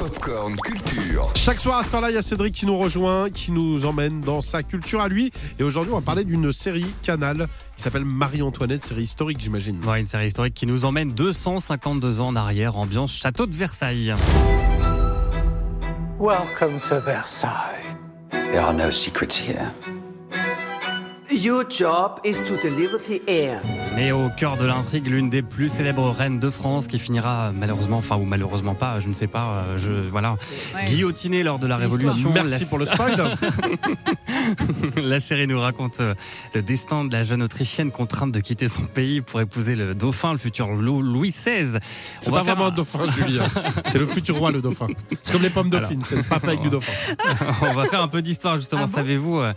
Popcorn Culture. Chaque soir à ce temps-là, il y a Cédric qui nous rejoint, qui nous emmène dans sa culture à lui. Et aujourd'hui, on va parler d'une série Canal qui s'appelle Marie-Antoinette, série historique, j'imagine. Ouais, une série historique qui nous emmène 252 ans en arrière, ambiance château de Versailles. Welcome to Versailles. There are no secrets here. Your job is to deliver the air. Et au cœur de l'intrigue, l'une des plus célèbres reines de France qui finira malheureusement, enfin ou malheureusement pas, je ne sais pas, euh, je voilà, guillotinée lors de la Révolution. Merci La- pour le spoil. La série nous raconte euh, le destin de la jeune Autrichienne contrainte de quitter son pays pour épouser le dauphin, le futur Lou- Louis XVI. C'est pas faire vraiment un un- dauphin, Julien. C'est le futur roi, le dauphin. C'est comme les pommes dauphines, c'est pas fait avec du dauphin. On va faire un peu d'histoire justement. Ah bon Savez-vous euh,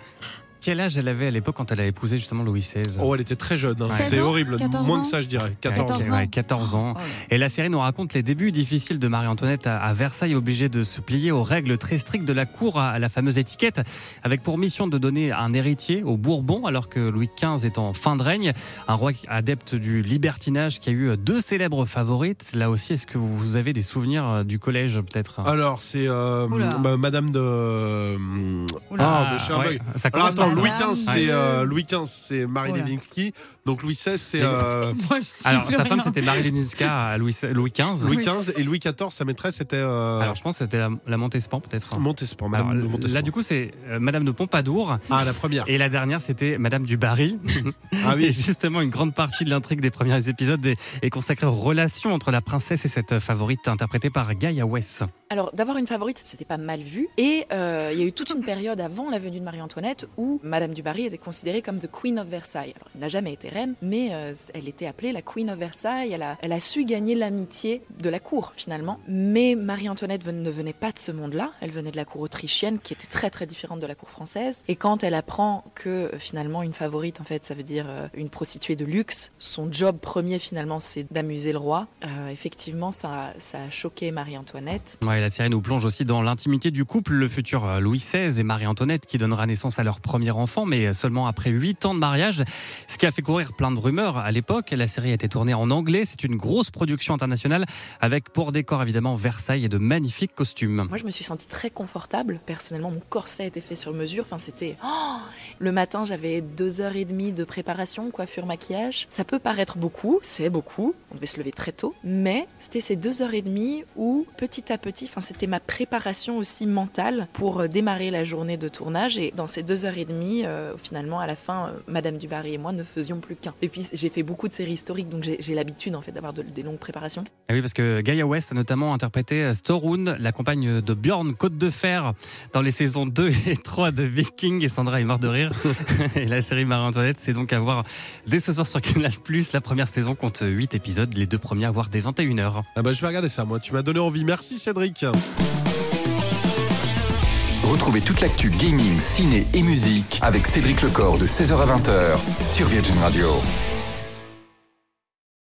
quel âge elle avait à l'époque quand elle a épousé justement Louis XVI Oh, elle était très jeune. hein. Ouais. C'est 16 ans, horrible. 14 Moins ans que ça, je dirais. Ouais, 14 ans. 14 ouais, 14 ans. Oh. Et la série nous raconte les débuts difficiles de Marie-Antoinette à, à Versailles, obligée de se plier aux règles très strictes de la cour, à, la fameuse étiquette, avec pour mission de donner un héritier aux Bourbons, alors que Louis XV est en fin de règne. Un roi adepte du libertinage qui a eu deux célèbres favorites. Là aussi, est-ce que vous avez des souvenirs euh, du collège peut-être? Alors, c'est euh, bah, Madame de. Oula. Ah, mais je suis un ouais, bug. Ça Alors commence attends, ça. Louis XV, c'est de- euh, Louis XV, c'est Marie. Lewinsky. Donc Louis XVI, c'est euh, Moi, je sais Alors, plus sa femme, c'était Marie Léninska à Louis, Louis XV. Louis XV et Louis XIV, sa maîtresse, c'était euh, Alors, je pense que c'était la, la Montespan, peut-être. Montespan. Alors, Madame de Montespan. là, du coup, c'est euh, Madame de Pompadour. Ah, la première. Et la dernière, c'était Madame du Barry. Ah Et oui. justement, une grande partie de l'intrigue des premiers épisodes est, est consacrée aux relations entre la princesse et cette favorite interprétée par Gaia West. Alors, d'avoir une favorite, c'était pas mal vu. Et euh, il y a eu toute une période avant la venue de Marie-Antoinette où Madame du Barry était considérée comme the Queen of Versailles. Elle n'a jamais été reine, mais euh, elle était appelée la Queen of Versailles. Elle a, su gagner l'amitié de la cour, finalement. Mais Marie-Antoinette ne venait pas de ce monde-là. Elle venait de la cour autrichienne, qui était très, très différente de la cour française. Et quand elle apprend que, euh, finalement, une favorite, en fait, ça veut dire euh, une prostituée de luxe, son job premier, finalement, c'est d'amuser le roi. Effectivement, ça, ça a choqué Marie-Antoinette. La série nous plonge aussi dans l'intimité du couple, le futur Louis XVI et Marie-Antoinette, qui donnera naissance à leur premier enfant, mais seulement après 8 ans de mariage. Ce qui a fait courir plein de rumeurs à l'époque. La série a été tournée en anglais. C'est une grosse production internationale, avec pour décor évidemment Versailles et de magnifiques costumes. Moi, je me suis sentie très confortable. Personnellement, mon corset était fait sur mesure. Enfin, c'était. Oh le matin, j'avais deux heures et demie de préparation, coiffure, maquillage. Ça peut paraître beaucoup, c'est beaucoup. On devait se lever très tôt. Mais c'était ces deux heures et demie où, petit à petit, c'était ma préparation aussi mentale pour euh, démarrer la journée de tournage. Et dans ces deux heures et demie, euh, finalement, à la fin, euh, Madame Dubarry et moi ne faisions plus qu'un. Et puis, j'ai fait beaucoup de séries historiques, donc j'ai l'habitude, en fait, d'avoir de- des longues préparations. Ah oui, parce que Gaia West a notamment interprété Storun, la compagne de Bjorn Côte de Fer, dans les saisons 2 et 3 de Viking. Et Sandra est morte de rire. et la série Marie-Antoinette, c'est donc à voir dès ce soir sur Canal+. La première saison compte 8 épisodes, les deux premiers à voir dès 21h. Ah bah, je vais regarder ça, moi. Tu m'as donné envie. Merci, Cédric. Retrouvez toute l'actu gaming, ciné et musique avec Cédric Lecor de 16h à 20h sur Virgin Radio.